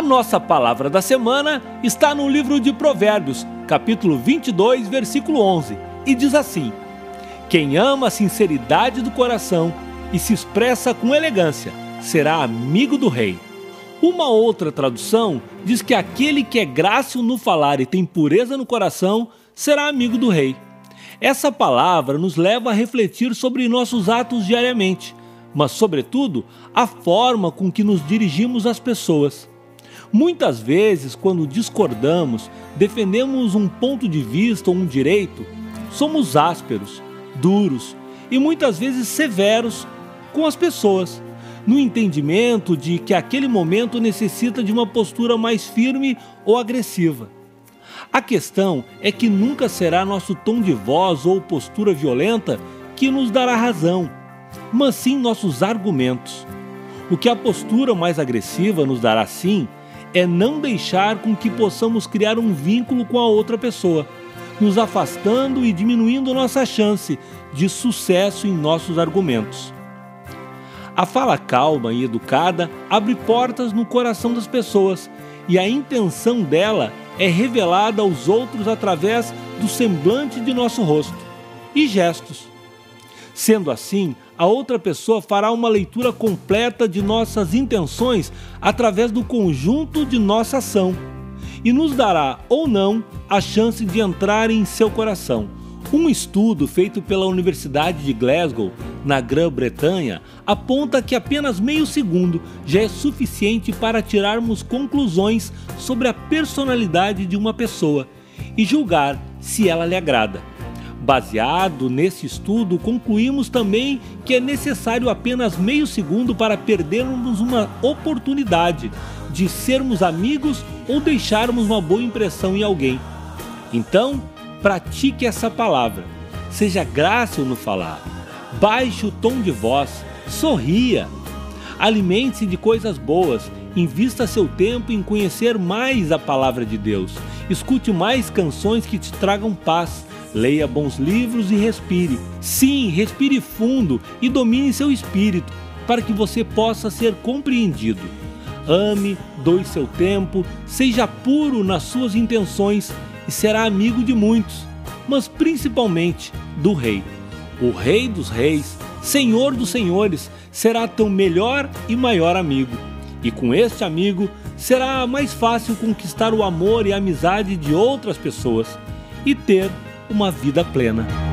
A nossa palavra da semana está no livro de Provérbios, capítulo 22, versículo 11, e diz assim: Quem ama a sinceridade do coração e se expressa com elegância será amigo do rei. Uma outra tradução diz que aquele que é grácil no falar e tem pureza no coração será amigo do rei. Essa palavra nos leva a refletir sobre nossos atos diariamente, mas, sobretudo, a forma com que nos dirigimos às pessoas. Muitas vezes, quando discordamos, defendemos um ponto de vista ou um direito, somos ásperos, duros e muitas vezes severos com as pessoas, no entendimento de que aquele momento necessita de uma postura mais firme ou agressiva. A questão é que nunca será nosso tom de voz ou postura violenta que nos dará razão, mas sim nossos argumentos. O que a postura mais agressiva nos dará sim é não deixar com que possamos criar um vínculo com a outra pessoa, nos afastando e diminuindo nossa chance de sucesso em nossos argumentos. A fala calma e educada abre portas no coração das pessoas e a intenção dela é revelada aos outros através do semblante de nosso rosto e gestos. Sendo assim, a outra pessoa fará uma leitura completa de nossas intenções através do conjunto de nossa ação e nos dará ou não a chance de entrar em seu coração. Um estudo feito pela Universidade de Glasgow, na Grã-Bretanha, aponta que apenas meio segundo já é suficiente para tirarmos conclusões sobre a personalidade de uma pessoa e julgar se ela lhe agrada. Baseado nesse estudo, concluímos também que é necessário apenas meio segundo para perdermos uma oportunidade de sermos amigos ou deixarmos uma boa impressão em alguém. Então, pratique essa palavra. Seja grácil no falar. Baixe o tom de voz. Sorria. Alimente-se de coisas boas. Invista seu tempo em conhecer mais a palavra de Deus. Escute mais canções que te tragam paz Leia bons livros e respire. Sim, respire fundo e domine seu espírito para que você possa ser compreendido. Ame, doe seu tempo, seja puro nas suas intenções e será amigo de muitos, mas principalmente do Rei. O Rei dos Reis, Senhor dos Senhores, será teu melhor e maior amigo. E com este amigo será mais fácil conquistar o amor e a amizade de outras pessoas e ter uma vida plena.